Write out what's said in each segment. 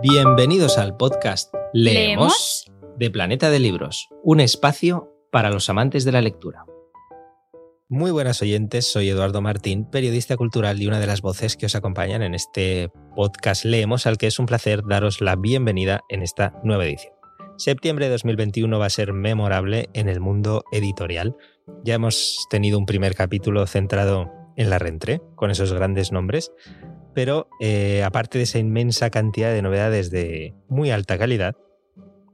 Bienvenidos al podcast Leemos, de Planeta de Libros, un espacio para los amantes de la lectura. Muy buenas oyentes, soy Eduardo Martín, periodista cultural y una de las voces que os acompañan en este podcast Leemos, al que es un placer daros la bienvenida en esta nueva edición. Septiembre de 2021 va a ser memorable en el mundo editorial. Ya hemos tenido un primer capítulo centrado en la rentré, con esos grandes nombres, pero eh, aparte de esa inmensa cantidad de novedades de muy alta calidad,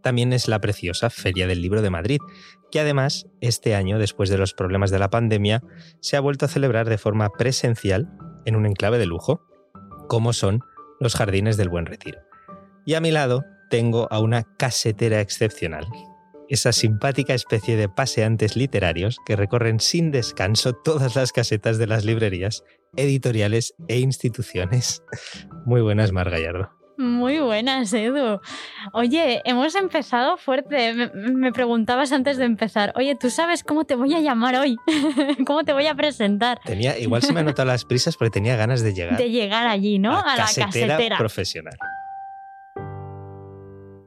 también es la preciosa Feria del Libro de Madrid, que además este año, después de los problemas de la pandemia, se ha vuelto a celebrar de forma presencial en un enclave de lujo, como son los Jardines del Buen Retiro. Y a mi lado tengo a una casetera excepcional, esa simpática especie de paseantes literarios que recorren sin descanso todas las casetas de las librerías, editoriales e instituciones. Muy buenas, Mar Gallardo. Muy buenas, Edu. Oye, hemos empezado fuerte. Me, preguntabas antes de empezar, oye, ¿tú sabes cómo te voy a llamar hoy? ¿Cómo te voy a presentar? Tenía, igual se me han notado las prisas porque tenía ganas de llegar. De llegar allí, ¿no? A, la casetera profesional.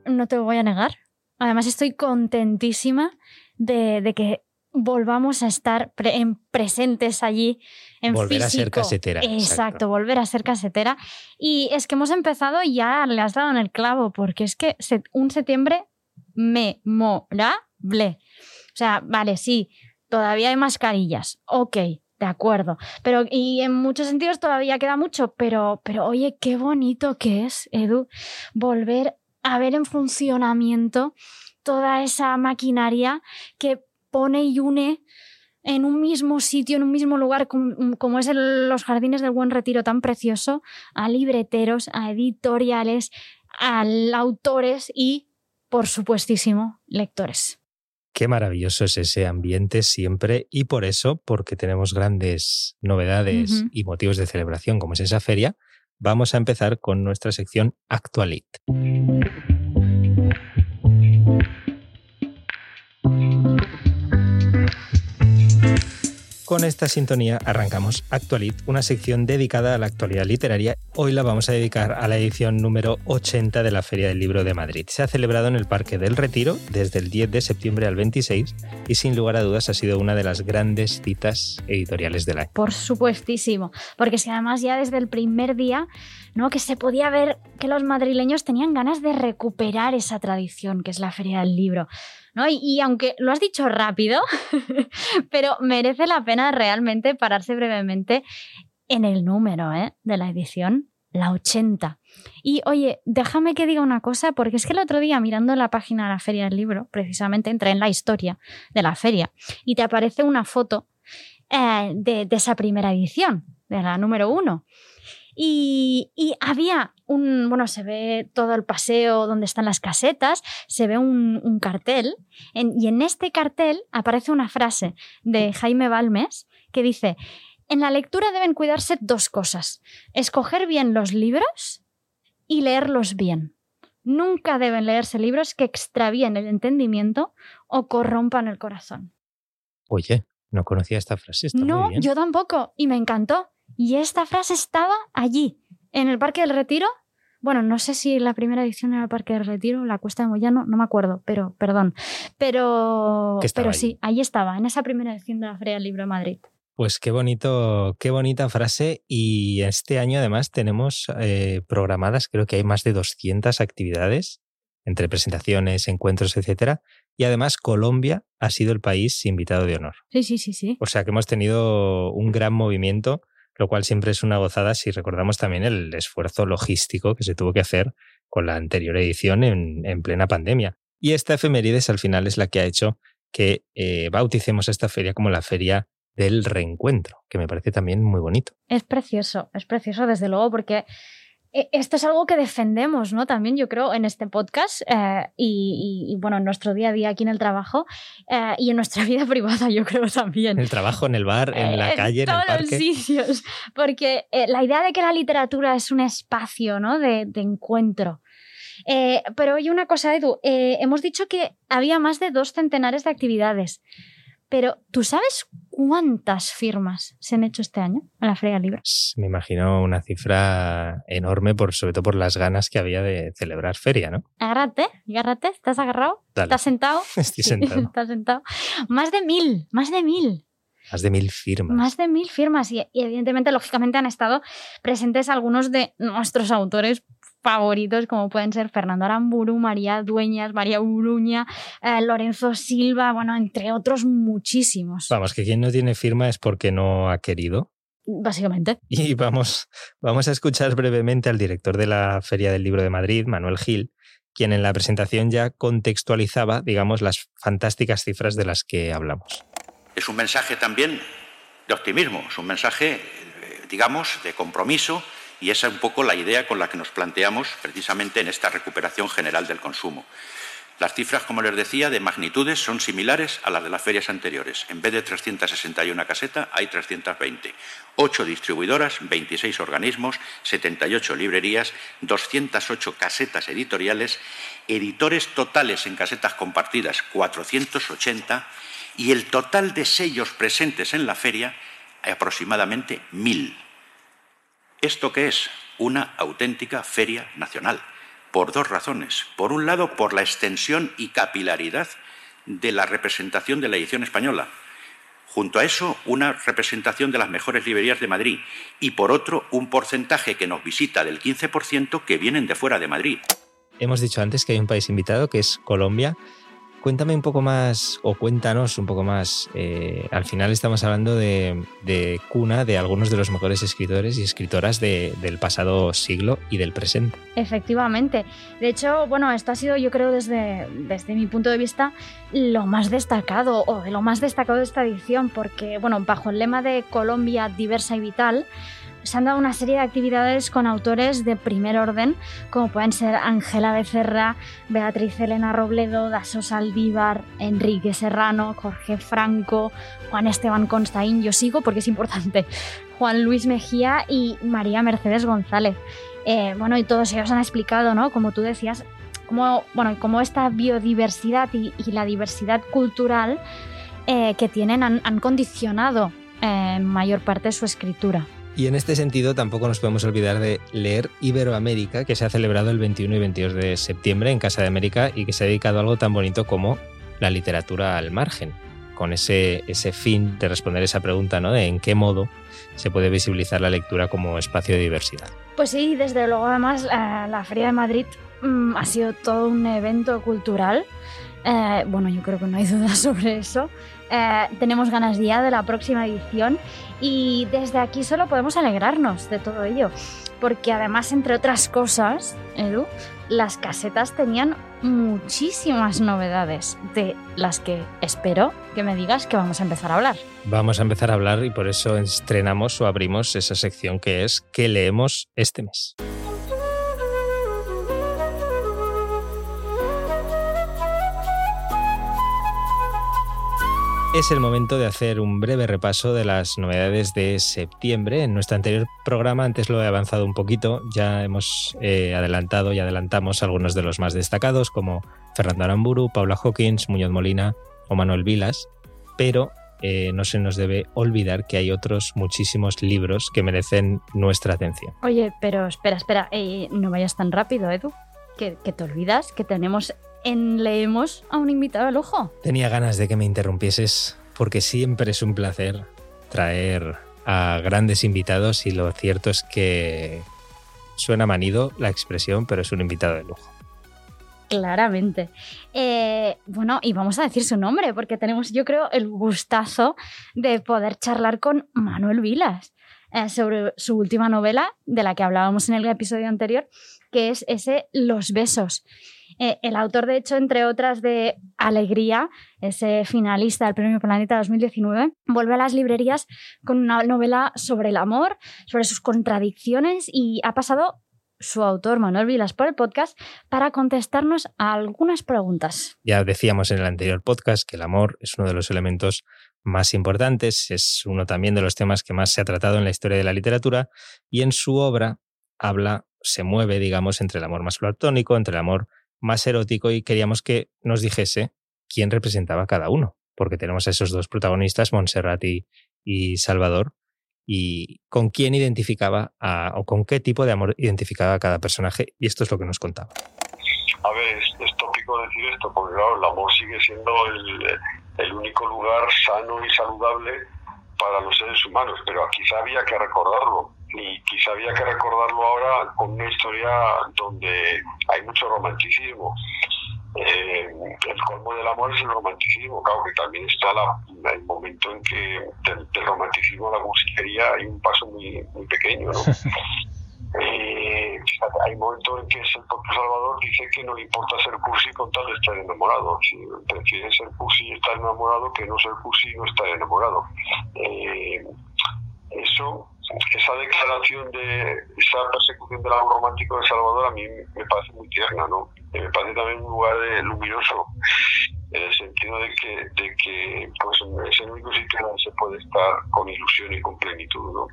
No te voy a negar. Además, estoy contentísima de, que volvamos a estar en presentes allí en volver a ser casetera exacto, volver a ser casetera. Y es que hemos empezado y ya le has dado en el clavo porque es que un septiembre memorable. O sea vale sí todavía hay mascarillas ok de acuerdo. Pero y en muchos sentidos todavía queda mucho pero pero oye qué bonito que es Edu volver a ver en funcionamiento toda esa maquinaria que pone y une en un mismo sitio, en un mismo lugar, como, es los jardines del Buen Retiro tan precioso, a libreteros, a editoriales, a autores y, por supuestísimo, lectores. Qué maravilloso es ese ambiente siempre y por eso, porque tenemos grandes novedades y motivos de celebración como es esa feria, vamos a empezar con nuestra sección Actualit. Con esta sintonía arrancamos Actualit, una sección dedicada a la actualidad literaria. Hoy la vamos a dedicar a la edición número 80 de la Feria del Libro de Madrid. Se ha celebrado en el Parque del Retiro desde el 10 de septiembre al 26 y sin lugar a dudas ha sido una de las grandes citas editoriales del año. Por supuestísimo, porque si además ya desde el primer día ¿no? que se podía ver que los madrileños tenían ganas de recuperar esa tradición que es la Feria del Libro. Y, aunque lo has dicho rápido, pero merece la pena realmente pararse brevemente en el número ¿eh? de la edición, la 80. Y oye, déjame que diga una cosa, porque es que el otro día mirando la página de la Feria del Libro, precisamente entré en la historia de la feria y te aparece una foto eh, de, de esa primera edición, de la número uno. Y, había un, bueno, se ve todo el paseo donde están las casetas, se ve un, cartel, y en este cartel aparece una frase de Jaime Balmes que dice, en la lectura deben cuidarse dos cosas, escoger bien los libros y leerlos bien. Nunca deben leerse libros que extravíen el entendimiento o corrompan el corazón. Oye, no conocía esta frase. no, yo tampoco, y me encantó. Y esta frase estaba allí, en el Parque del Retiro. Bueno, no sé si la primera edición era el Parque del Retiro, la Cuesta de Moyano, no me acuerdo, pero perdón. Pero, pero sí, ahí estaba, en esa primera edición de la Feria del Libro de Madrid. Pues qué bonito, qué bonita frase. Y este año además tenemos eh, programadas, creo que hay más de 200 actividades entre presentaciones, encuentros, etcétera. Y además Colombia ha sido el país invitado de honor. Sí, sí, sí, sí. O sea que hemos tenido un gran movimiento lo cual siempre es una gozada si recordamos también el esfuerzo logístico que se tuvo que hacer con la anterior edición en, plena pandemia. Y esta efemérides al final es la que ha hecho que eh, bauticemos esta feria como la feria del reencuentro, que me parece también muy bonito. Es precioso, es precioso desde luego porque esto es algo que defendemos, ¿no? También yo creo en este podcast eh, y, bueno, en nuestro día a día aquí en el trabajo eh, y en nuestra vida privada, yo creo también. En el trabajo, en el bar, en la calle, en, el parque. todos los sitios. Porque eh, la idea de que la literatura es un espacio, ¿no? De, de encuentro. pero oye, una cosa, Edu, hemos dicho que había más de dos centenares de actividades. Pero ¿tú sabes cuántas firmas se han hecho este año en la Feria del Libro? Me imagino una cifra enorme, por, sobre todo por las ganas que había de celebrar feria, ¿no? Agárrate, agárrate, ¿estás agarrado? ¿Estás sentado? Estoy sentado. ¿Estás sentado? Más de mil, más de mil. Más de mil firmas. Más de mil firmas. Y, y, evidentemente, lógicamente, han estado presentes algunos de nuestros autores favoritos, como pueden ser Fernando Aramburu, María Dueñas, María Uruña, eh, Lorenzo Silva, bueno, entre otros muchísimos. Vamos, que quien no tiene firma es porque no ha querido. Básicamente. Y vamos, vamos a escuchar brevemente al director de la Feria del Libro de Madrid, Manuel Gil, quien en la presentación ya contextualizaba, digamos, las fantásticas cifras de las que hablamos. Es un mensaje también de optimismo, es un mensaje, eh, digamos, de compromiso y esa es un poco la idea con la que nos planteamos precisamente en esta recuperación general del consumo. Las cifras, como les decía, de magnitudes son similares a las de las ferias anteriores. En vez de 361 casetas, hay 320. Ocho distribuidoras, 26 organismos, 78 librerías, 208 casetas editoriales, editores totales en casetas compartidas, 480, y el total de sellos presentes en la feria, aproximadamente 1.000. ¿Esto qué es? Una auténtica feria nacional, por dos razones. Por un lado, por la extensión y capilaridad de la representación de la edición española. Junto a eso, una representación de las mejores librerías de Madrid. Y por otro, un porcentaje que nos visita del 15% que vienen de fuera de Madrid. Hemos dicho antes que hay un país invitado, que es Colombia, cuéntame un poco más, o cuéntanos un poco más. Eh, al final estamos hablando de, cuna de algunos de los mejores escritores y escritoras del pasado siglo y del presente. Efectivamente. De hecho, bueno, esto ha sido, yo creo, desde, desde mi punto de vista, lo más destacado, o de lo más destacado de esta edición, porque, bueno, bajo el lema de Colombia diversa y vital, se han dado una serie de actividades con autores de primer orden, como pueden ser Ángela Becerra, Beatriz Elena Robledo, Daso Saldívar, Enrique Serrano, Jorge Franco, Juan Esteban Constaín, yo sigo porque es importante, Juan Luis Mejía y María Mercedes González. Eh, bueno, y todos ellos han explicado, ¿no? Como tú decías, cómo, bueno, cómo esta biodiversidad y, la diversidad cultural eh, que tienen han, condicionado eh, en mayor parte su escritura. Y en este sentido tampoco nos podemos olvidar de leer Iberoamérica, que se ha celebrado el 21 y 22 de septiembre en Casa de América y que se ha dedicado a algo tan bonito como la literatura al margen, con ese, ese fin de responder esa pregunta, ¿no? De en qué modo se puede visibilizar la lectura como espacio de diversidad. Pues sí, desde luego además la, Feria de Madrid mm, ha sido todo un evento cultural. Eh, bueno, yo creo que no hay duda sobre eso. Eh, tenemos ganas ya de la próxima edición y desde aquí solo podemos alegrarnos de todo ello, porque además, entre otras cosas, Edu, las casetas tenían muchísimas novedades de las que espero que me digas que vamos a empezar a hablar. Vamos a empezar a hablar y por eso estrenamos o abrimos esa sección que es ¿Qué leemos este mes? Es el momento de hacer un breve repaso de las novedades de septiembre. En nuestro anterior programa, antes lo he avanzado un poquito, ya hemos eh, adelantado y adelantamos algunos de los más destacados, como Fernando Aramburu, Paula Hawkins, Muñoz Molina o Manuel Vilas, pero eh, no se nos debe olvidar que hay otros muchísimos libros que merecen nuestra atención. Oye, pero espera, espera, eh, no vayas tan rápido, Edu. Que, que, te olvidas que tenemos en Leemos a un invitado al ojo. Tenía ganas de que me interrumpieses porque siempre es un placer traer a grandes invitados y lo cierto es que suena manido la expresión, pero es un invitado de lujo. Claramente. Eh, bueno, y vamos a decir su nombre, porque tenemos, yo creo, el gustazo de poder charlar con Manuel Vilas eh, sobre su última novela, de la que hablábamos en el episodio anterior, que es ese Los Besos. Eh, el autor, de hecho, entre otras de Alegría, ese finalista del Premio Planeta 2019, vuelve a las librerías con una novela sobre el amor, sobre sus contradicciones y ha pasado su autor, Manuel Vilas, por el podcast para contestarnos a algunas preguntas. Ya decíamos en el anterior podcast que el amor es uno de los elementos más importantes, es uno también de los temas que más se ha tratado en la historia de la literatura y en su obra habla, se mueve, digamos, entre el amor más platónico, entre el amor más erótico y queríamos que nos dijese quién representaba cada uno. porque tenemos a esos dos protagonistas, Montserrat y, Salvador, y con quién identificaba o con qué tipo de amor identificaba a cada personaje, y esto es lo que nos contaba. A ver, es, tópico decir esto, porque claro, el amor sigue siendo el, único lugar sano y saludable para los seres humanos, pero quizá había que recordarlo y quizá había que recordarlo ahora con una historia donde hay mucho romanticismo. Eh, el colmo del amor es el romanticismo, claro que también está el momento en que del, romanticismo a la musiquería hay un paso muy, muy pequeño, ¿no? Eh, hay momentos en que el propio Salvador dice que no le importa ser cursi con tal de estar enamorado. Si prefiere ser cursi y estar enamorado que no ser cursi y no estar enamorado. Eh, eso esa declaración de esa persecución del amor romántico de Salvador a mí me parece muy tierna, ¿no? Me parece también un lugar luminoso en el sentido de que, de que pues, es el único sitio donde se puede estar con ilusión y con plenitud, ¿no?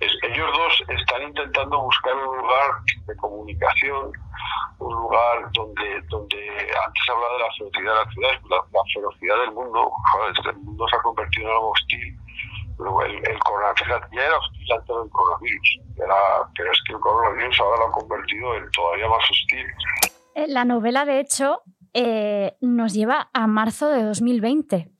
ellos dos están intentando buscar un lugar de comunicación, un lugar donde, donde antes hablaba de la ferocidad de la ciudad, la, ferocidad del mundo, este, el mundo se ha convertido en algo hostil el, el coronavirus ya era hostil antes del coronavirus, pero es que el coronavirus ahora lo ha convertido en todavía más hostil. Eh, la novela, de hecho, eh, nos lleva a marzo de 2020.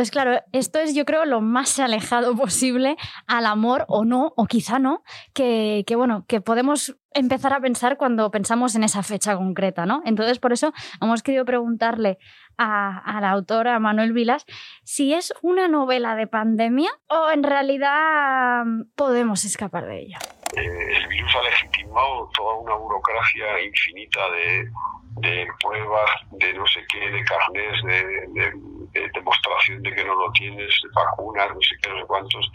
Entonces, claro, esto es yo creo lo más alejado posible al amor o no, o quizá no, que, bueno, que podemos empezar a pensar cuando pensamos en esa fecha concreta, ¿no? Entonces, por eso hemos querido preguntarle a, la autora Manuel Vilas si es una novela de pandemia o en realidad podemos escapar de ella. Eh, el virus ha legitimado toda una burocracia infinita de, pruebas, de no sé qué, de carnés, de, de no lo tienes, vacunas, no sé qué, no sé cuántos,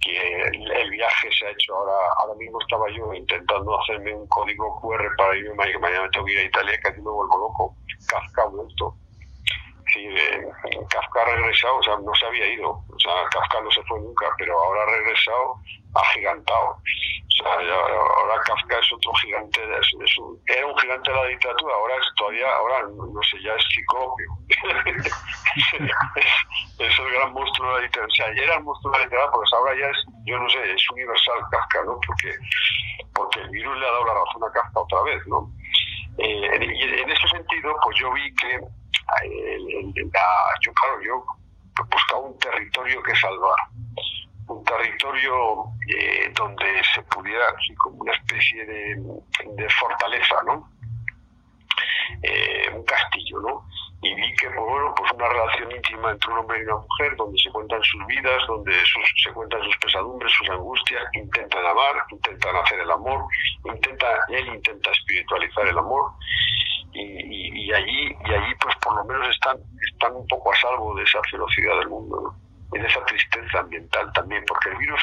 que el, viaje se ha hecho ahora, ahora mismo estaba yo intentando hacerme un código QR para irme, mañana me tengo que ir a Italia, que me vuelvo loco, Kafka ha vuelto Sí, Kafka ha regresado, o sea, no se había ido, o sea, Kafka no se fue nunca, pero ahora ha regresado agigantado. O sea, ahora Kafka es otro gigante, es, un, era un gigante de la literatura, ahora es todavía, ahora no sé, ya es ciclopio. es, el gran monstruo de la literatura, o sea, ya era el monstruo de la literatura, pues ahora ya es, yo no sé, es universal Kafka, ¿no? Porque, porque el virus le ha dado la razón a Kafka otra vez, ¿no? Eh, y en ese sentido, pues yo vi que yo, claro, yo buscaba un territorio que salvar, un territorio eh, donde se pudiera, así como una especie de, fortaleza, ¿no? Eh, un castillo, ¿no? Y vi que, pues, bueno, pues una relación íntima entre un hombre y una mujer, donde se cuentan sus vidas, donde se cuentan sus pesadumbres, sus angustias, intentan amar, intentan hacer el amor, intenta, él intenta espiritualizar el amor, y, allí y allí pues por lo menos están están un poco a salvo de esa velocidad del mundo y de esa tristeza ambiental también porque el virus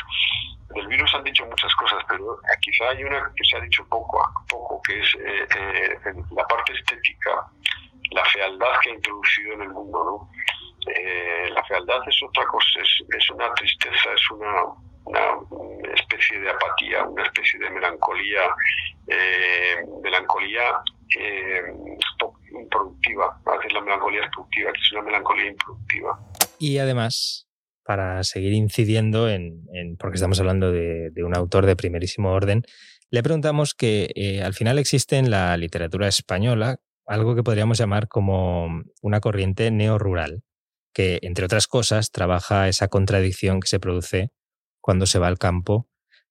del virus han dicho muchas cosas pero quizá hay una que se ha dicho poco poco que es eh, eh, la parte estética la fealdad que ha introducido en el mundo no eh, la fealdad es otra cosa es, es una tristeza es una, una especie de apatía una especie de melancolía melancolía eh, improductiva, la melancolía productiva, que es una melancolía improductiva. Y además, para seguir incidiendo en, porque estamos hablando de, un autor de primerísimo orden, le preguntamos que eh, al final existe en la literatura española algo que podríamos llamar como una corriente neo-rural, que entre otras cosas trabaja esa contradicción que se produce cuando se va al campo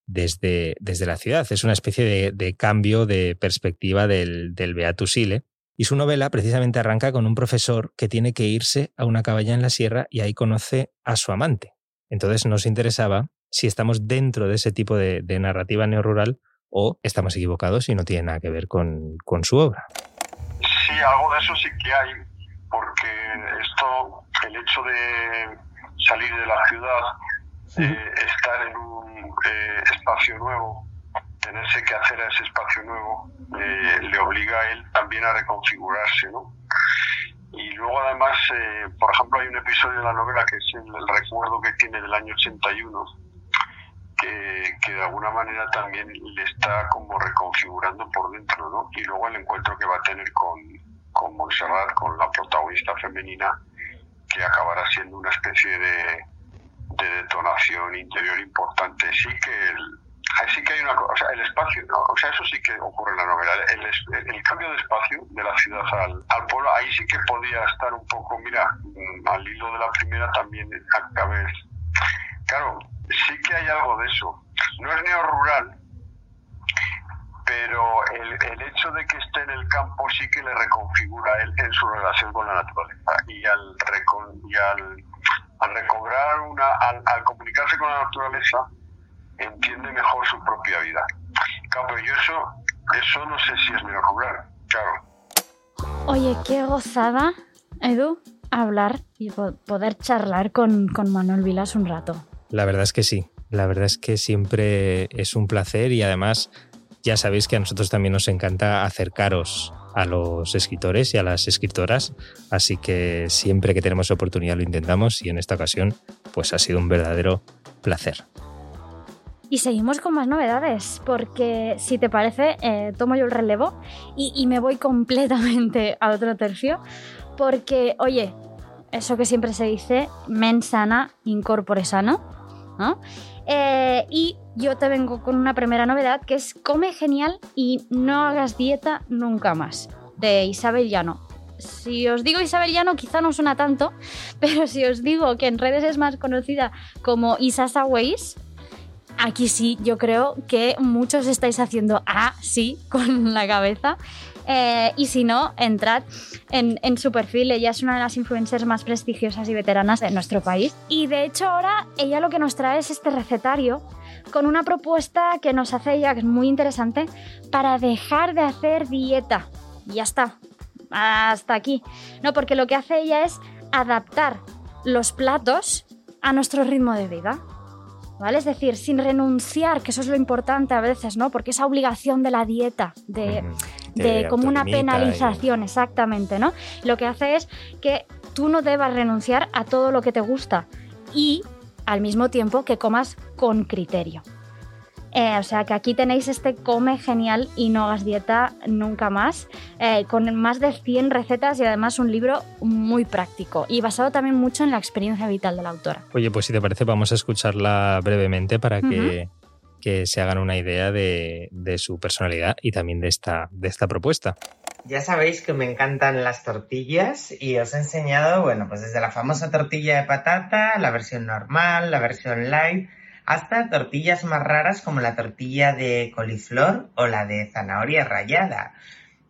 desde, desde la ciudad. Es una especie de, cambio de perspectiva del, del Beatus Sile. Y su novela precisamente arranca con un profesor que tiene que irse a una cabaña en la sierra y ahí conoce a su amante. Entonces nos interesaba si estamos dentro de ese tipo de, de narrativa neorural o estamos equivocados y no tiene nada que ver con, con su obra. Sí, algo de eso sí que hay, porque esto, el hecho de salir de la ciudad, eh, estar en un eh, espacio nuevo, tenerse que hacer a ese espacio nuevo, eh, le obliga a él también a reconfigurarse, ¿no? Y luego además, eh, por ejemplo, hay un episodio de la novela que es el, recuerdo que tiene del año 81, que, que, de alguna manera también le está como reconfigurando por dentro, ¿no? Y luego el encuentro que va a tener con, con Montserrat, con la protagonista femenina, que acabará siendo una especie de, de detonación interior importante. Sí que el, sí que hay una o sea, el espacio, o sea, eso sí que ocurre en la novela. El, el, cambio de espacio de la ciudad al, al, pueblo, ahí sí que podía estar un poco, mira, mm, al hilo de la primera también acabé. Claro, sí que hay algo de eso. No es neo-rural, pero el, el, hecho de que esté en el campo sí que le reconfigura él en su relación con la naturaleza y al, y al, al recobrar una, al comunicarse con la naturaleza, entiende mejor su propia vida. Claro, pero yo eso, eso no sé si es mejor rural, claro. Oye, qué gozada, Edu, hablar y poder charlar con, con Manuel Vilas un rato. La verdad es que sí, la verdad es que siempre es un placer y además ya sabéis que a nosotros también nos encanta acercaros a los escritores y a las escritoras, así que siempre que tenemos oportunidad lo intentamos y en esta ocasión pues ha sido un verdadero placer. Y seguimos con más novedades, porque si te parece, eh, tomo yo el relevo y, me voy completamente a otro tercio, porque, oye, eso que siempre se dice, mens sana, incorpore sano, ¿no? Eh, y yo te vengo con una primera novedad que es come genial y no hagas dieta nunca más, de Isabel Llano. Si os digo Isabel Llano quizá no suena tanto, pero si os digo que en redes es más conocida como Isasa Ways, aquí sí, yo creo que muchos estáis haciendo ah, sí, con la cabeza. Eh, y si no, entrad en, su perfil. Ella es una de las influencers más prestigiosas y veteranas de nuestro país. Y de hecho ahora ella lo que nos trae es este recetario con una propuesta que nos hace ella, que es muy interesante, para dejar de hacer dieta. Y ya está. Hasta aquí. No, porque lo que hace ella es adaptar los platos a nuestro ritmo de vida. ¿Vale? Es decir, sin renunciar, que eso es lo importante a veces, ¿no? Porque esa obligación de la dieta, de, como una penalización, exactamente, ¿no? Lo que hace es que tú no debas renunciar a todo lo que te gusta y al mismo tiempo que comas con criterio. Eh, o sea que aquí tenéis este come genial y no hagas dieta nunca más, eh, con más de 100 recetas y además un libro muy práctico y basado también mucho en la experiencia vital de la autora. Oye, pues si te parece vamos a escucharla brevemente para que, que se hagan una idea de, de, su personalidad y también de esta, de esta propuesta. Ya sabéis que me encantan las tortillas y os he enseñado, bueno, pues desde la famosa tortilla de patata, la versión normal, la versión light, hasta tortillas más raras como la tortilla de coliflor o la de zanahoria rallada.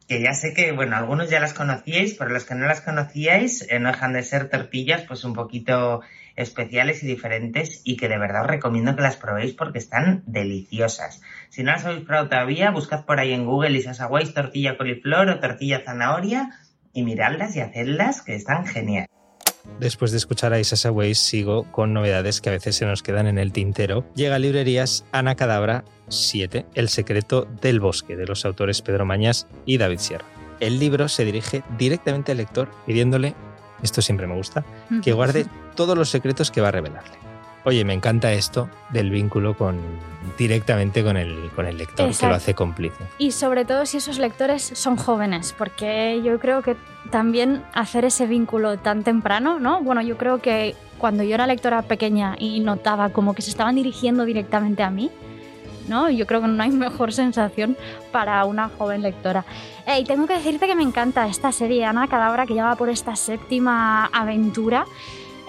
Que ya sé que, bueno, algunos ya las conocíais, pero los que no las conocíais eh, no dejan de ser tortillas pues un poquito especiales y diferentes y que de verdad os recomiendo que las probéis porque están deliciosas. Si no las habéis probado todavía, buscad por ahí en Google y Ways tortilla coliflor o tortilla zanahoria y miradlas y hacedlas que están geniales. Después de escuchar a Isasa Weiss, sigo con novedades que a veces se nos quedan en el tintero. Llega a librerías Ana Cadabra 7, El secreto del bosque, de los autores Pedro Mañas y David Sierra. El libro se dirige directamente al lector pidiéndole, esto siempre me gusta, que guarde todos los secretos que va a revelarle. Oye, me encanta esto del vínculo con directamente con el, con el lector, que lo hace cómplice. Y sobre todo si esos lectores son jóvenes, porque yo creo que también hacer ese vínculo tan temprano, ¿no? Bueno, yo creo que cuando yo era lectora pequeña y notaba como que se estaban dirigiendo directamente a mí, ¿no? Yo creo que no hay mejor sensación para una joven lectora. y tengo que decirte que me encanta esta serie Ana Cadabra que lleva por esta séptima aventura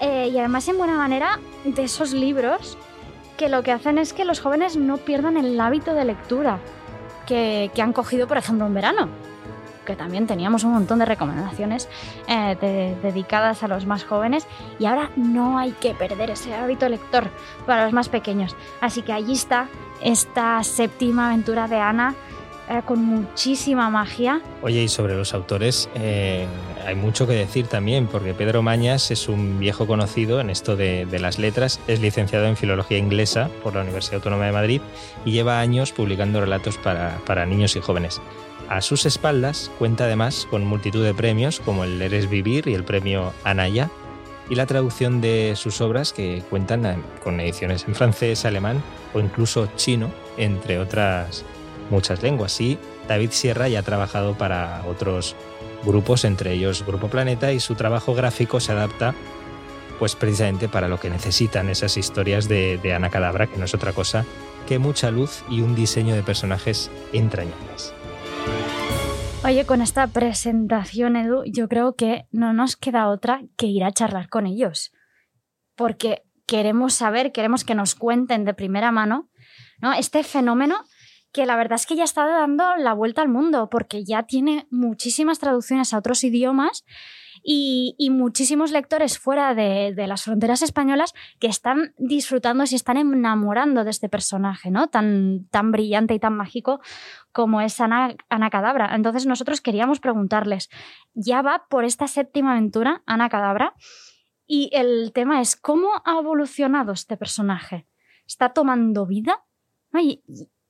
eh, y además en buena manera de esos libros que lo que hacen es que los jóvenes no pierdan el hábito de lectura que, han cogido, por ejemplo, en verano, que también teníamos un montón de recomendaciones eh, dedicadas a los más jóvenes y ahora no hay que perder ese hábito lector para los más pequeños. Así que allí está esta séptima aventura de Ana eh, con muchísima magia. Oye, y sobre los autores eh, hay mucho que decir también, porque Pedro Mañas es un viejo conocido en esto de, las letras, es licenciado en Filología Inglesa por la Universidad Autónoma de Madrid y lleva años publicando relatos para, para niños y jóvenes. A sus espaldas cuenta además con multitud de premios como el Eres Vivir y el premio Anaya, y la traducción de sus obras que cuentan con ediciones en francés, alemán o incluso chino, entre otras muchas lenguas. Y David Sierra ya ha trabajado para otros grupos, entre ellos Grupo Planeta, y su trabajo gráfico se adapta pues precisamente para lo que necesitan esas historias de, Ana Cadabra, que no es otra cosa que mucha luz y un diseño de personajes entrañables. Oye, con esta presentación, Edu, yo creo que no nos queda otra que ir a charlar con ellos. Porque queremos saber, queremos que nos cuenten de primera mano ¿no? este fenómeno que la verdad es que ya está dando la vuelta al mundo, porque ya tiene muchísimas traducciones a otros idiomas y, muchísimos lectores fuera de, las fronteras españolas que están disfrutando y están enamorando de este personaje, ¿no? Tan, tan brillante y tan mágico como es Ana, Ana Cadabra. Entonces nosotros queríamos preguntarles, ya va por esta séptima aventura, Ana Cadabra, y el tema es, ¿cómo ha evolucionado este personaje? ¿Está tomando vida? Y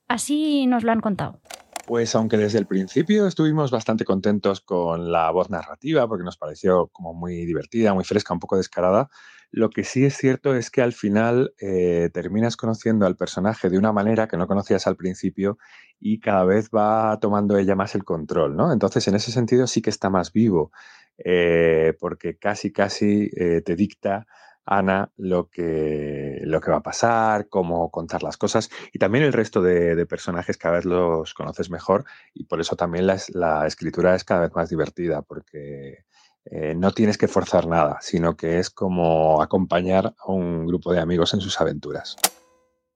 así nos lo han contado. Pues aunque desde el principio estuvimos bastante contentos con la voz narrativa, porque nos pareció como muy divertida, muy fresca, un poco descarada, lo que sí es cierto es que al final eh, terminas conociendo al personaje de una manera que no conocías al principio y cada vez va tomando ella más el control, ¿no? Entonces, en ese sentido sí que está más vivo, eh, porque casi, casi eh, te dicta Ana lo que, lo que va a pasar, cómo contar las cosas y también el resto de, personajes cada vez los conoces mejor y por eso también la, escritura es cada vez más divertida porque eh, no tienes que forzar nada, sino que es como acompañar a un grupo de amigos en sus aventuras.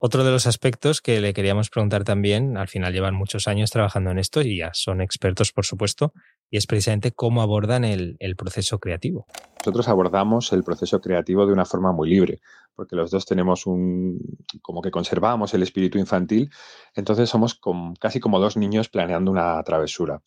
Otro de los aspectos que le queríamos preguntar también, al final llevan muchos años trabajando en esto y ya son expertos, por supuesto, y es precisamente cómo abordan el, proceso creativo. Nosotros abordamos el proceso creativo de una forma muy libre, porque los dos tenemos un, como que conservamos el espíritu infantil, entonces somos casi como dos niños planeando una travesura.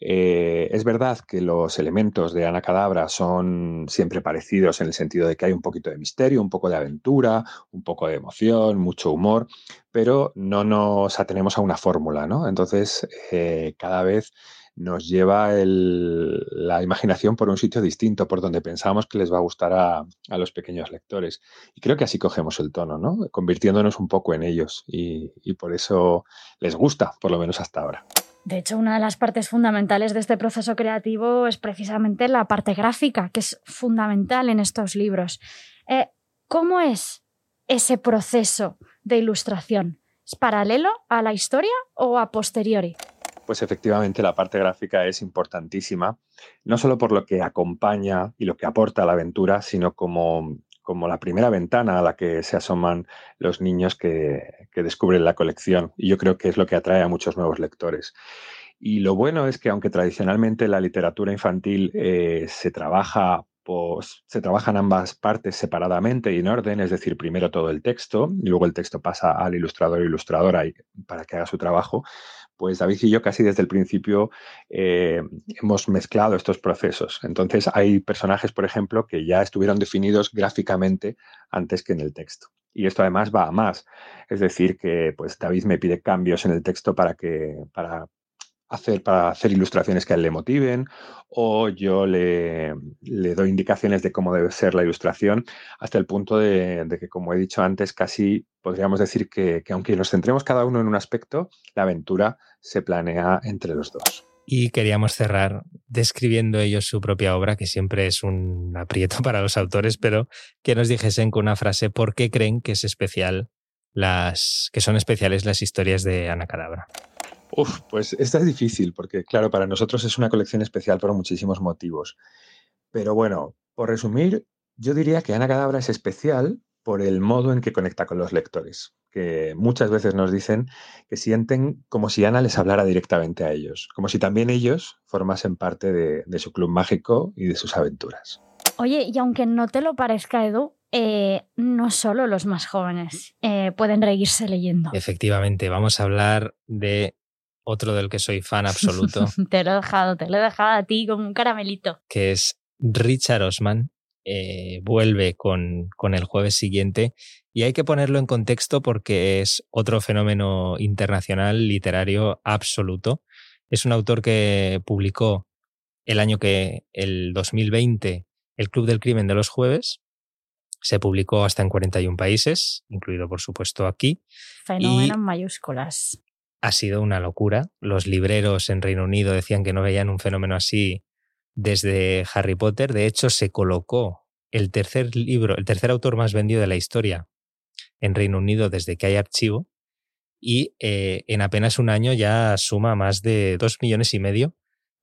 Eh, es verdad que los elementos de Ana Cadabra son siempre parecidos en el sentido de que hay un poquito de misterio, un poco de aventura, un poco de emoción, mucho humor, pero no nos atenemos a una fórmula, ¿no? Entonces, eh, cada vez nos lleva la imaginación por un sitio distinto, por donde pensamos que les va a gustar a, los pequeños lectores. Y creo que así cogemos el tono, ¿no? Convirtiéndonos un poco en ellos y por eso les gusta, por lo menos hasta ahora. De hecho, una de las partes fundamentales de este proceso creativo es precisamente la parte gráfica, que es fundamental en estos libros. Eh, ¿Cómo es ese proceso de ilustración? ¿Es paralelo a la historia o a posteriori? Pues efectivamente la parte gráfica es importantísima, no solo por lo que acompaña y lo que aporta a la aventura, sino como, como la primera ventana a la que se asoman los niños que, descubren la colección. Y yo creo que es lo que atrae a muchos nuevos lectores. Y lo bueno es que aunque tradicionalmente la literatura infantil eh, se trabaja pues, se trabajan ambas partes separadamente y en orden, es decir, primero todo el texto y luego el texto pasa al ilustrador o ilustradora para que haga su trabajo, pues David y yo casi desde el principio eh, hemos mezclado estos procesos. Entonces hay personajes, por ejemplo, que ya estuvieron definidos gráficamente antes que en el texto. Y esto además va a más. Es decir, que pues David me pide cambios en el texto para que, para hacer, para hacer ilustraciones que a él le motiven, o yo le, doy indicaciones de cómo debe ser la ilustración, hasta el punto de, que, como he dicho antes, casi podríamos decir que, que, aunque nos centremos cada uno en un aspecto, la aventura se planea entre los dos. Y queríamos cerrar describiendo ellos su propia obra, que siempre es un aprieto para los autores, pero que nos dijesen con una frase por qué creen que es especial las que son especiales las historias de Ana Cadabra. Uf, pues esta es difícil porque, claro, para nosotros es una colección especial por muchísimos motivos. Pero bueno, por resumir, yo diría que Ana Cadabra es especial por el modo en que conecta con los lectores, que muchas veces nos dicen que sienten como si Ana les hablara directamente a ellos, como si también ellos formasen parte de, su club mágico y de sus aventuras. Oye, y aunque no te lo parezca, Edu, eh, no solo los más jóvenes eh, pueden reírse leyendo. Efectivamente, vamos a hablar de otro del que soy fan absoluto. te lo he dejado, te lo he dejado a ti como un caramelito. Que es Richard Osman. Eh, vuelve con, con, el jueves siguiente y hay que ponerlo en contexto porque es otro fenómeno internacional literario absoluto. Es un autor que publicó el año que, el 2020, El Club del Crimen de los Jueves. Se publicó hasta en 41 países, incluido por supuesto aquí. Fenómeno en mayúsculas ha sido una locura. Los libreros en Reino Unido decían que no veían un fenómeno así desde Harry Potter. De hecho, se colocó el tercer libro, el tercer autor más vendido de la historia en Reino Unido desde que hay archivo y eh, en apenas un año ya suma más de dos millones y medio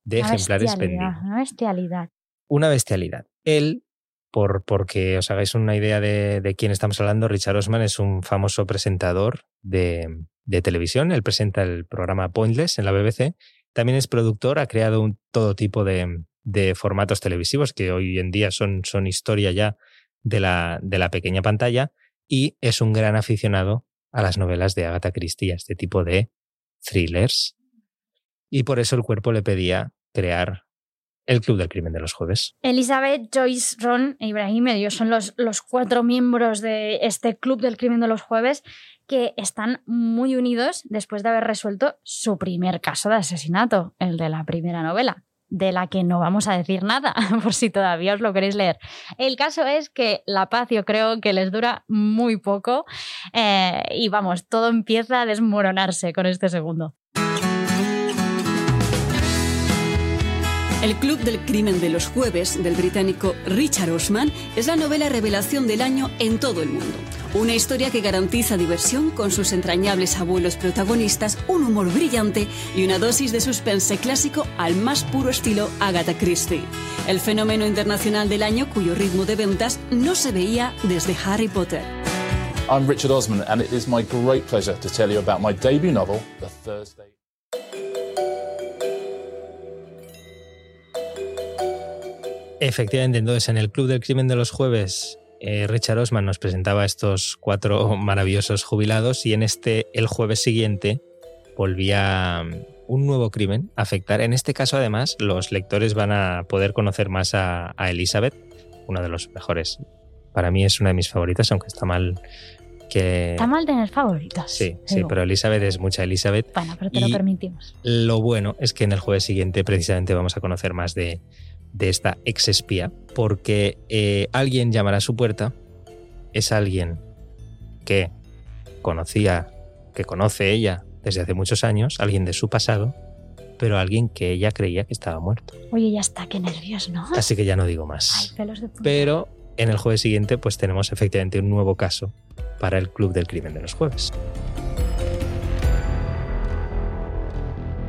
de ejemplares vendidos. Una bestialidad. Una bestialidad. Él, por porque os hagáis una idea de, de, quién estamos hablando, Richard Osman es un famoso presentador de, de, televisión. Él presenta el programa Pointless en la BBC. También es productor, ha creado un, todo tipo de, de, formatos televisivos que hoy en día son, son historia ya de la, de la pequeña pantalla y es un gran aficionado a las novelas de Agatha Christie, a este tipo de thrillers. Y por eso el cuerpo le pedía crear el Club del Crimen de los Jueves. Elizabeth, Joyce, Ron e Ibrahim ellos son los, los cuatro miembros de este Club del Crimen de los Jueves que están muy unidos después de haber resuelto su primer caso de asesinato, el de la primera novela de la que no vamos a decir nada, por si todavía os lo queréis leer. El caso es que la paz yo creo que les dura muy poco eh, y vamos, todo empieza a desmoronarse con este segundo. El Club del Crimen de los Jueves del británico Richard Osman es la novela revelación del año en todo el mundo. Una historia que garantiza diversión con sus entrañables abuelos protagonistas, un humor brillante y una dosis de suspense clásico al más puro estilo Agatha Christie. El fenómeno internacional del año cuyo ritmo de ventas no se veía desde Harry Potter. I'm Richard Osman and it is my great pleasure to tell you about my debut novel, The Thursday. Efectivamente, entonces en el Club del Crimen de los Jueves, eh, Richard Osman nos presentaba a estos cuatro maravillosos jubilados y en este, el jueves siguiente, volvía mm, un nuevo crimen a afectar. En este caso, además, los lectores van a poder conocer más a, Elizabeth, una de los mejores. Para mí es una de mis favoritas, aunque está mal que... Está mal tener favoritas. Sí, sí, pero Elizabeth es mucha Elizabeth. Bueno, pero te lo permitimos. Lo bueno es que en el jueves siguiente precisamente vamos a conocer más de, de esta ex espía, porque eh, alguien llamará a su puerta, es alguien que conocía, que conoce ella desde hace muchos años, alguien de su pasado, pero alguien que ella creía que estaba muerto. Oye, ya está, qué nervios, ¿no? Así que ya no digo más. pero en el jueves siguiente, pues tenemos efectivamente un nuevo caso para el Club del Crimen de los Jueves.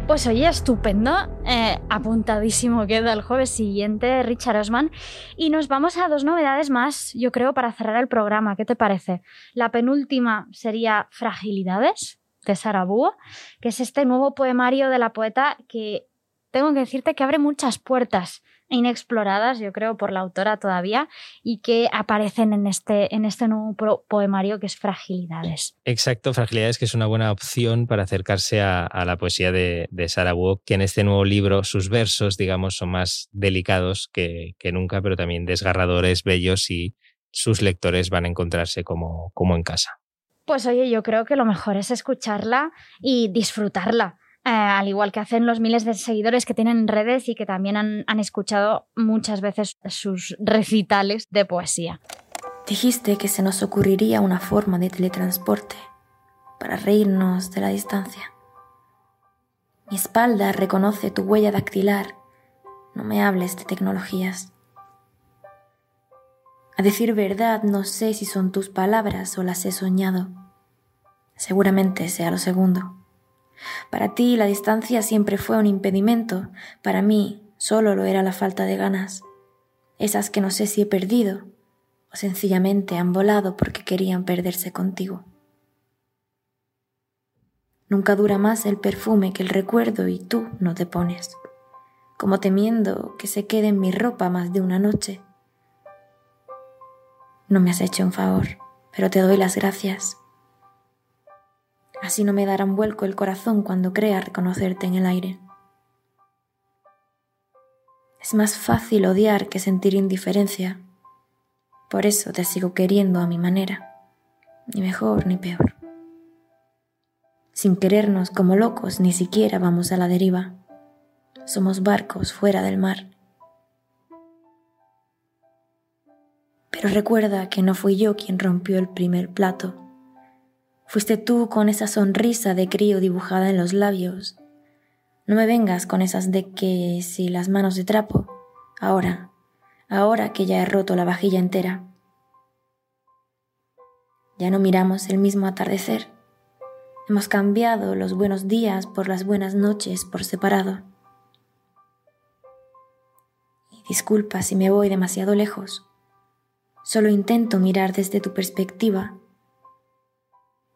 Pues oye, estupendo. Eh, apuntadísimo queda el jueves siguiente, Richard Osman. Y nos vamos a dos novedades más, yo creo, para cerrar el programa. ¿Qué te parece? La penúltima sería Fragilidades, de Sara Búho, que es este nuevo poemario de la poeta que tengo que decirte que abre muchas puertas inexploradas, yo creo, por la autora todavía, y que aparecen en este, en este nuevo poemario que es Fragilidades. Exacto, Fragilidades, que es una buena opción para acercarse a, la poesía de, de Sarah Wook, que en este nuevo libro sus versos, digamos, son más delicados que, que nunca, pero también desgarradores, bellos y sus lectores van a encontrarse como, como en casa. Pues oye, yo creo que lo mejor es escucharla y disfrutarla eh, al igual que hacen los miles de seguidores que tienen en redes y que también han, han escuchado muchas veces sus recitales de poesía. Dijiste que se nos ocurriría una forma de teletransporte para reírnos de la distancia. Mi espalda reconoce tu huella dactilar. No me hables de tecnologías. A decir verdad, no sé si son tus palabras o las he soñado. Seguramente sea lo segundo. Para ti la distancia siempre fue un impedimento, para mí solo lo era la falta de ganas, esas que no sé si he perdido o sencillamente han volado porque querían perderse contigo. Nunca dura más el perfume que el recuerdo y tú no te pones, como temiendo que se quede en mi ropa más de una noche. No me has hecho un favor, pero te doy las gracias Así no me darán vuelco el corazón cuando crea reconocerte en el aire. Es más fácil odiar que sentir indiferencia. Por eso te sigo queriendo a mi manera, ni mejor ni peor. Sin querernos como locos, ni siquiera vamos a la deriva. Somos barcos fuera del mar. Pero recuerda que no fui yo quien rompió el primer plato Fuiste tú con esa sonrisa de crío dibujada en los labios. No me vengas con esas de que si las manos de trapo. Ahora, ahora que ya he roto la vajilla entera. Ya no miramos el mismo atardecer. Hemos cambiado los buenos días por las buenas noches por separado. Y disculpa si me voy demasiado lejos. Solo intento mirar desde tu perspectiva.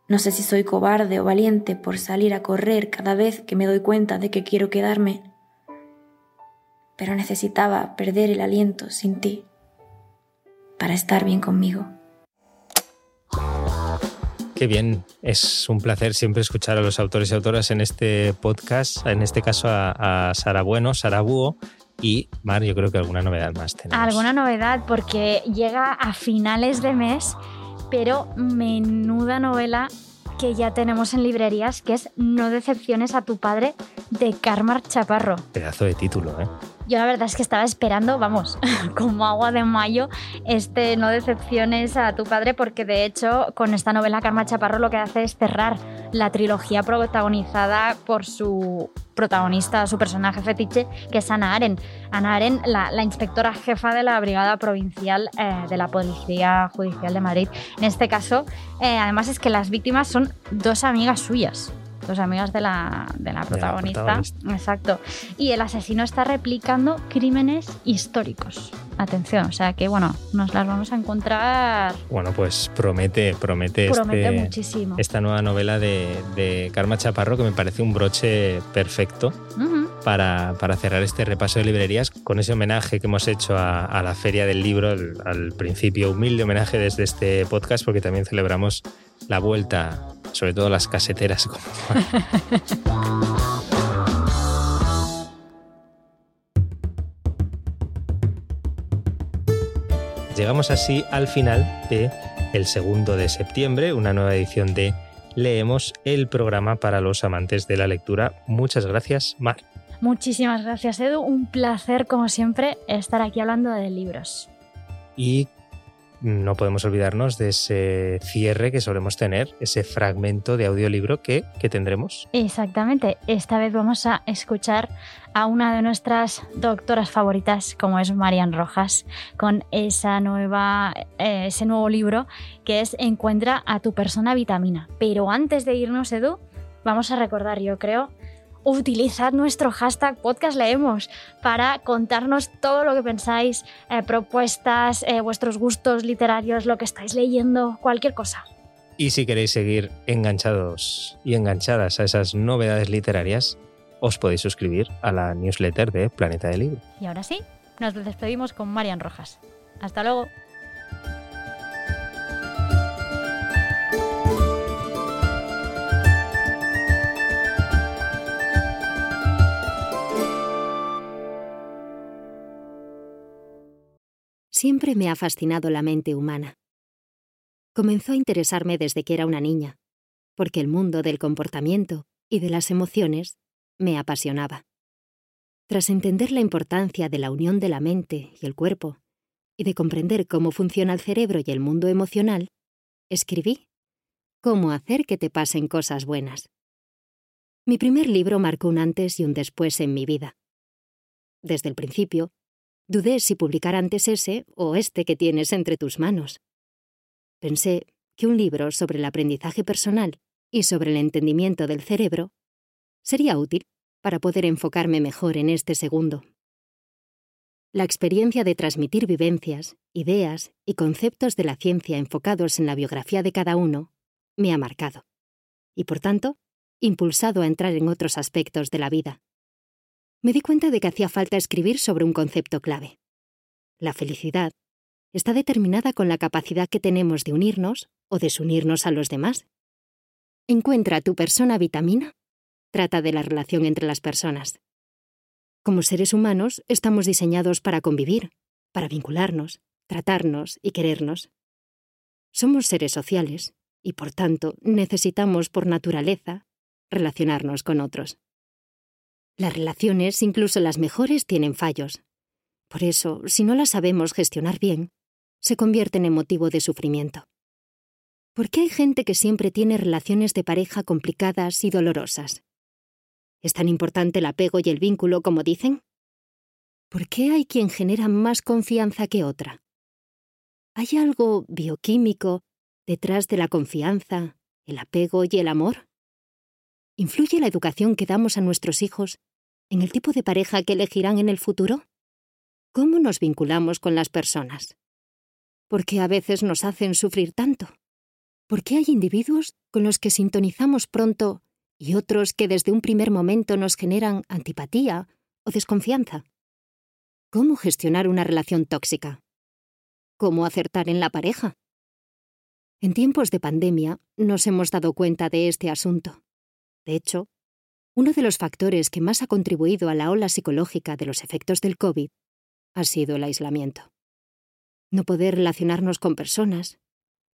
No sé si soy cobarde o valiente por salir a correr cada vez que me doy cuenta de que quiero quedarme pero necesitaba perder el aliento sin ti para estar bien conmigo. Qué bien, es un placer siempre escuchar a los autores y autoras en este podcast, en este caso a, Sara Bueno, Sara Búho, y Mar, yo creo que alguna novedad más tenemos. Alguna novedad porque llega a finales de mes, pero menuda novela que ya tenemos en librerías, que es No decepciones a tu padre de Carmar Chaparro. Pedazo de título, ¿eh? Yo la verdad es que estaba esperando, vamos, como agua de mayo, este No decepciones a tu padre, porque de hecho con esta novela Karma Chaparro lo que hace es cerrar la trilogía protagonizada por su protagonista, su personaje fetiche, que es Ana Aren. Ana Aren, la, inspectora jefa de la Brigada Provincial eh, de la Policía Judicial de Madrid. En este caso, eh, además es que las víctimas son dos amigas suyas dos amigas de la, de la, protagonista. Exacto. Y el asesino está replicando crímenes históricos. Atención, o sea que bueno, nos las vamos a encontrar. Bueno, pues promete, promete, promete este, muchísimo. esta nueva novela de, de, Karma Chaparro que me parece un broche perfecto. Para, para, cerrar este repaso de librerías con ese homenaje que hemos hecho a, la Feria del Libro, al principio, humilde homenaje desde este podcast, porque también celebramos la vuelta sobre todo las caseteras. Llegamos así al final de el segundo de septiembre, una nueva edición de Leemos el programa para los amantes de la lectura. Muchas gracias, Mar. Muchísimas gracias, Edu. Un placer, como siempre, estar aquí hablando de libros. Y no podemos olvidarnos de ese cierre que solemos tener, ese fragmento de audiolibro que, que tendremos. Exactamente. Esta vez vamos a escuchar a una de nuestras doctoras favoritas, como es Marian Rojas, con esa nueva, eh, ese nuevo libro que es Encuentra a tu persona vitamina. Pero antes de irnos, Edu, vamos a recordar, yo creo, utilizad nuestro hashtag podcast leemos para contarnos todo lo que pensáis, eh, propuestas, eh, vuestros gustos literarios, lo que estáis leyendo, cualquier cosa. Y si queréis seguir enganchados y enganchadas a esas novedades literarias, os podéis suscribir a la newsletter de Planeta de Libro. Y ahora sí, nos despedimos con Marian Rojas. Hasta luego. Siempre me ha fascinado la mente humana. Comenzó a interesarme desde que era una niña, porque el mundo del comportamiento y de las emociones me apasionaba. Tras entender la importancia de la unión de la mente y el cuerpo, y de comprender cómo funciona el cerebro y el mundo emocional, escribí Cómo hacer que te pasen cosas buenas. Mi primer libro marcó un antes y un después en mi vida. Desde el principio, Dudé si publicar antes ese o este que tienes entre tus manos. Pensé que un libro sobre el aprendizaje personal y sobre el entendimiento del cerebro sería útil para poder enfocarme mejor en este segundo. La experiencia de transmitir vivencias, ideas y conceptos de la ciencia enfocados en la biografía de cada uno me ha marcado, y por tanto, impulsado a entrar en otros aspectos de la vida me di cuenta de que hacía falta escribir sobre un concepto clave. La felicidad está determinada con la capacidad que tenemos de unirnos o desunirnos a los demás. Encuentra tu persona vitamina. Trata de la relación entre las personas. Como seres humanos, estamos diseñados para convivir, para vincularnos, tratarnos y querernos. Somos seres sociales y, por tanto, necesitamos por naturaleza relacionarnos con otros. Las relaciones, incluso las mejores, tienen fallos. Por eso, si no las sabemos gestionar bien, se convierten en motivo de sufrimiento. ¿Por qué hay gente que siempre tiene relaciones de pareja complicadas y dolorosas? ¿Es tan importante el apego y el vínculo como dicen? ¿Por qué hay quien genera más confianza que otra? ¿Hay algo bioquímico detrás de la confianza, el apego y el amor? ¿Influye la educación que damos a nuestros hijos en el tipo de pareja que elegirán en el futuro? ¿Cómo nos vinculamos con las personas? ¿Por qué a veces nos hacen sufrir tanto? ¿Por qué hay individuos con los que sintonizamos pronto y otros que desde un primer momento nos generan antipatía o desconfianza? ¿Cómo gestionar una relación tóxica? ¿Cómo acertar en la pareja? En tiempos de pandemia nos hemos dado cuenta de este asunto. De hecho, uno de los factores que más ha contribuido a la ola psicológica de los efectos del COVID ha sido el aislamiento. No poder relacionarnos con personas,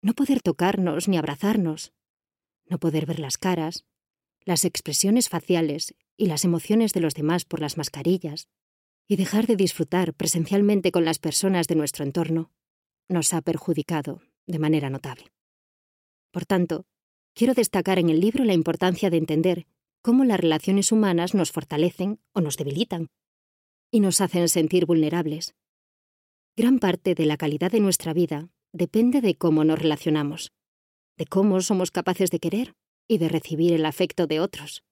no poder tocarnos ni abrazarnos, no poder ver las caras, las expresiones faciales y las emociones de los demás por las mascarillas, y dejar de disfrutar presencialmente con las personas de nuestro entorno, nos ha perjudicado de manera notable. Por tanto, quiero destacar en el libro la importancia de entender cómo las relaciones humanas nos fortalecen o nos debilitan y nos hacen sentir vulnerables. Gran parte de la calidad de nuestra vida depende de cómo nos relacionamos, de cómo somos capaces de querer y de recibir el afecto de otros.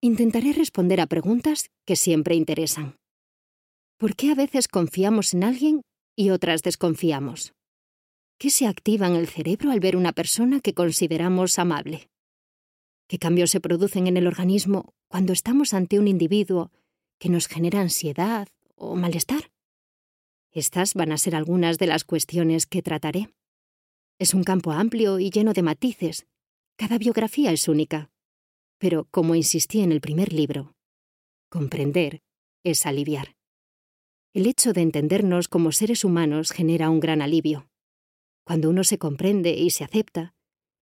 Intentaré responder a preguntas que siempre interesan. ¿Por qué a veces confiamos en alguien y otras desconfiamos? ¿Qué se activa en el cerebro al ver una persona que consideramos amable? ¿Qué cambios se producen en el organismo cuando estamos ante un individuo que nos genera ansiedad o malestar? Estas van a ser algunas de las cuestiones que trataré. Es un campo amplio y lleno de matices. Cada biografía es única. Pero, como insistí en el primer libro, comprender es aliviar. El hecho de entendernos como seres humanos genera un gran alivio. Cuando uno se comprende y se acepta,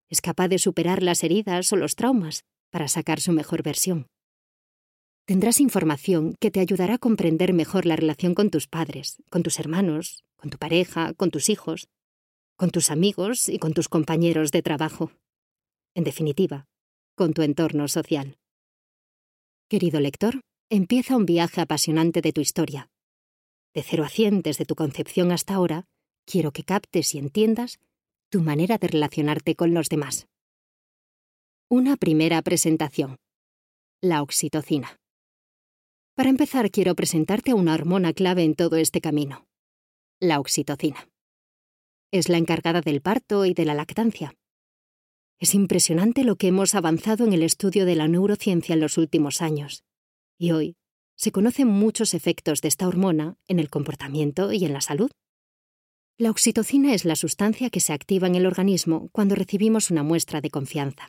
es capaz de superar las heridas o los traumas para sacar su mejor versión. Tendrás información que te ayudará a comprender mejor la relación con tus padres, con tus hermanos, con tu pareja, con tus hijos, con tus amigos y con tus compañeros de trabajo. En definitiva, con tu entorno social. Querido lector, empieza un viaje apasionante de tu historia. De cero a cien desde tu concepción hasta ahora, quiero que captes y entiendas tu manera de relacionarte con los demás. Una primera presentación. La oxitocina. Para empezar, quiero presentarte a una hormona clave en todo este camino, la oxitocina. Es la encargada del parto y de la lactancia. Es impresionante lo que hemos avanzado en el estudio de la neurociencia en los últimos años, y hoy se conocen muchos efectos de esta hormona en el comportamiento y en la salud. La oxitocina es la sustancia que se activa en el organismo cuando recibimos una muestra de confianza.